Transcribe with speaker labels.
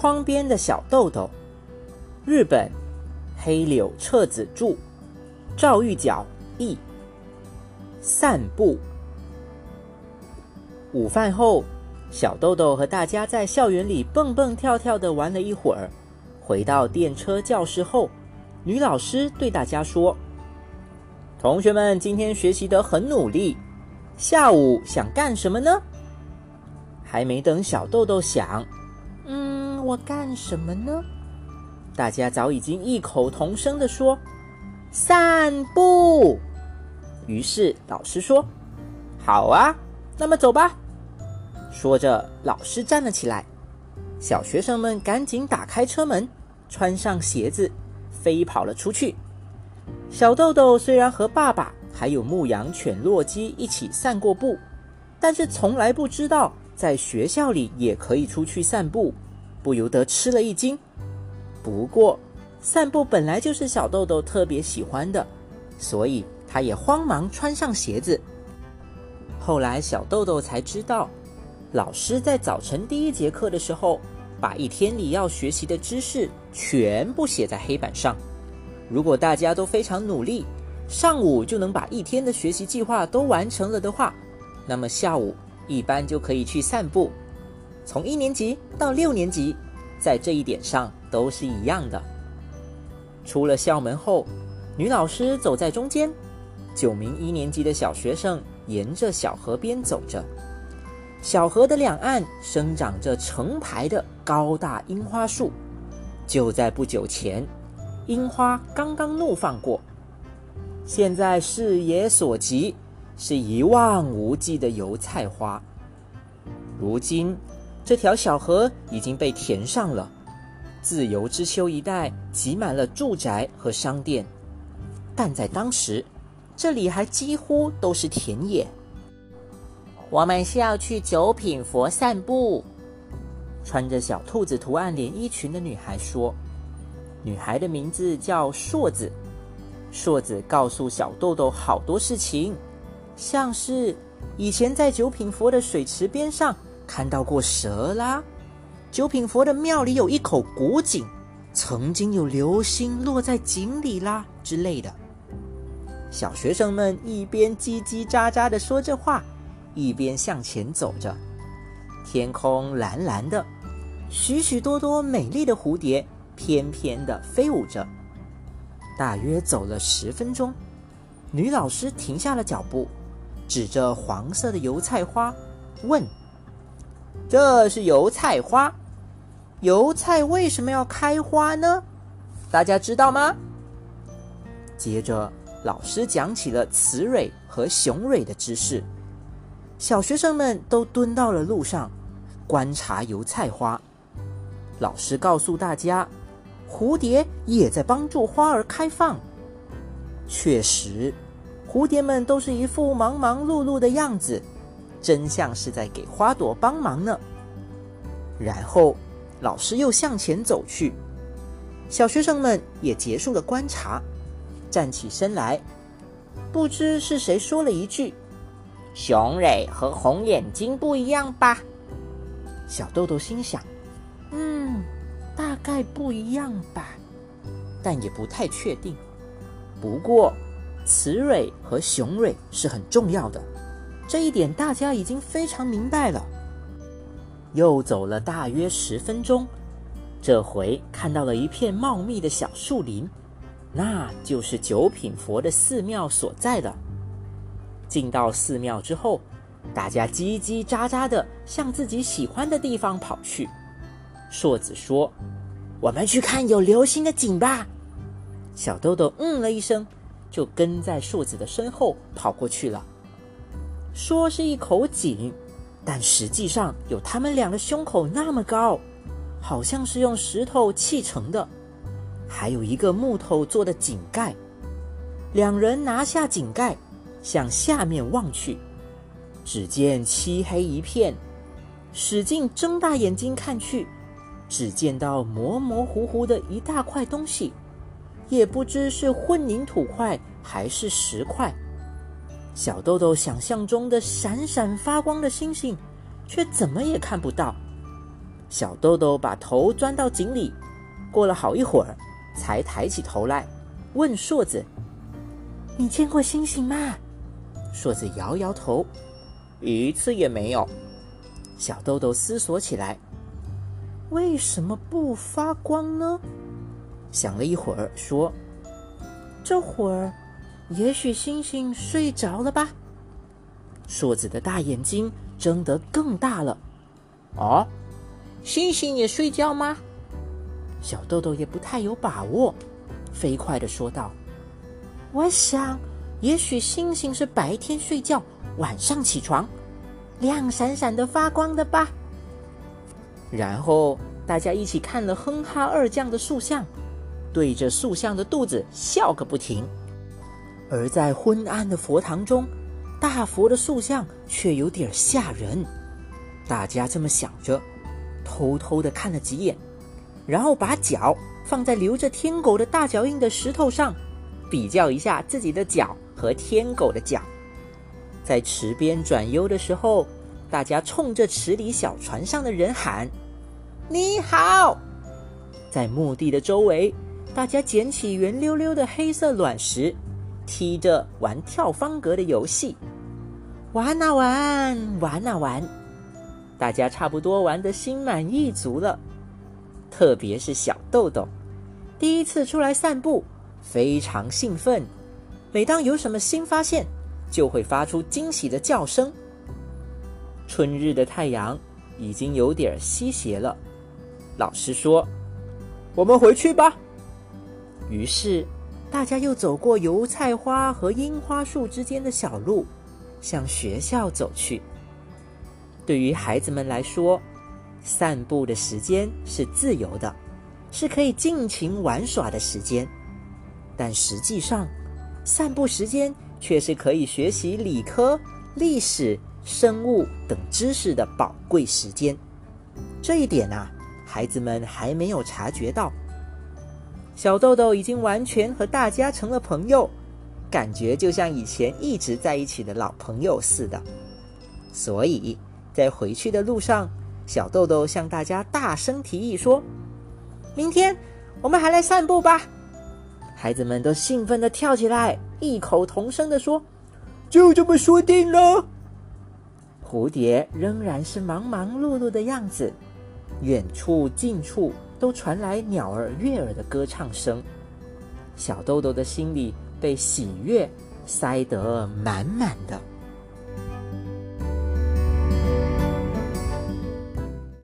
Speaker 1: 窗边的小豆豆，日本黑柳彻子著，赵玉角译。散步。午饭后，小豆豆和大家在校园里蹦蹦跳跳的玩了一会儿。回到电车教室后，女老师对大家说：“同学们今天学习得很努力，下午想干什么呢？”还没等小豆豆想，我干什么呢？大家早已经异口同声的说：“散步。”于是老师说：“好啊，那么走吧。”说着，老师站了起来，小学生们赶紧打开车门，穿上鞋子，飞跑了出去。小豆豆虽然和爸爸还有牧羊犬洛基一起散过步，但是从来不知道在学校里也可以出去散步，不由得吃了一惊。不过，散步本来就是小豆豆特别喜欢的，所以。他也慌忙穿上鞋子。后来，小豆豆才知道，老师在早晨第一节课的时候，把一天里要学习的知识全部写在黑板上。如果大家都非常努力，上午就能把一天的学习计划都完成了的话，那么下午一般就可以去散步。从一年级到六年级，在这一点上都是一样的。出了校门后，女老师走在中间。九名一年级的小学生沿着小河边走着，小河的两岸生长着成排的高大樱花树。就在不久前，樱花刚刚怒放过，现在视野所及是一望无际的油菜花。如今，这条小河已经被填上了，自由之丘一带挤满了住宅和商店，但在当时。这里还几乎都是田野。我们是要去九品佛散步。穿着小兔子图案连衣裙的女孩说：“女孩的名字叫硕子。硕子告诉小豆豆好多事情，像是以前在九品佛的水池边上看到过蛇啦，九品佛的庙里有一口古井，曾经有流星落在井里啦之类的。”小学生们一边叽叽喳喳的说着话，一边向前走着。天空蓝蓝的，许许多多美丽的蝴蝶翩翩的飞舞着。大约走了十分钟，女老师停下了脚步，指着黄色的油菜花，问：“这是油菜花？油菜为什么要开花呢？大家知道吗？”接着。老师讲起了雌蕊和雄蕊的知识，小学生们都蹲到了路上观察油菜花。老师告诉大家，蝴蝶也在帮助花儿开放。确实，蝴蝶们都是一副忙忙碌碌的样子，真像是在给花朵帮忙呢。然后，老师又向前走去，小学生们也结束了观察。站起身来，不知是谁说了一句：“雄蕊和红眼睛不一样吧？”小豆豆心想：“嗯，大概不一样吧，但也不太确定。不过，雌蕊和雄蕊是很重要的，这一点大家已经非常明白了。”又走了大约十分钟，这回看到了一片茂密的小树林。那就是九品佛的寺庙所在的。进到寺庙之后，大家叽叽喳喳的向自己喜欢的地方跑去。硕子说：“我们去看有流星的景吧。”小豆豆嗯了一声，就跟在硕子的身后跑过去了。说是一口井，但实际上有他们俩的胸口那么高，好像是用石头砌成的。还有一个木头做的井盖，两人拿下井盖，向下面望去，只见漆黑一片，使劲睁大眼睛看去，只见到模模糊糊的一大块东西，也不知是混凝土块还是石块。小豆豆想象中的闪闪发光的星星，却怎么也看不到。小豆豆把头钻到井里，过了好一会儿，才抬起头来，问硕子：“你见过星星吗？”硕子摇摇头：“一次也没有。”小豆豆思索起来：“为什么不发光呢？”想了一会儿，说：“这会儿，也许星星睡着了吧。”硕子的大眼睛睁得更大了。“哦。”星星也睡觉吗？小豆豆也不太有把握，飞快的说道：“我想，也许星星是白天睡觉，晚上起床，亮闪闪的发光的吧。”然后大家一起看了哼哈二将的塑像，对着塑像的肚子笑个不停。而在昏暗的佛堂中，大佛的塑像却有点吓人。大家这么想着。偷偷的看了几眼，然后把脚放在留着天狗的大脚印的石头上，比较一下自己的脚和天狗的脚。在池边转悠的时候，大家冲着池里小船上的人喊：“你好！”在墓地的周围，大家捡起圆溜溜的黑色卵石，踢着玩跳方格的游戏，玩啊玩，玩啊玩。大家差不多玩得心满意足了，特别是小豆豆，第一次出来散步，非常兴奋。每当有什么新发现，就会发出惊喜的叫声。春日的太阳已经有点西斜了，老师说：“我们回去吧。”于是，大家又走过油菜花和樱花树之间的小路，向学校走去。对于孩子们来说，散步的时间是自由的，是可以尽情玩耍的时间。但实际上，散步时间却是可以学习理科、历史、生物等知识的宝贵时间。这一点啊，孩子们还没有察觉到。小豆豆已经完全和大家成了朋友，感觉就像以前一直在一起的老朋友似的。所以。在回去的路上，小豆豆向大家大声提议说：“明天我们还来散步吧！”孩子们都兴奋地跳起来，异口同声地说：“就这么说定了。”蝴蝶仍然是忙忙碌碌的样子，远处近处都传来鸟儿悦耳的歌唱声。小豆豆的心里被喜悦塞得满满的。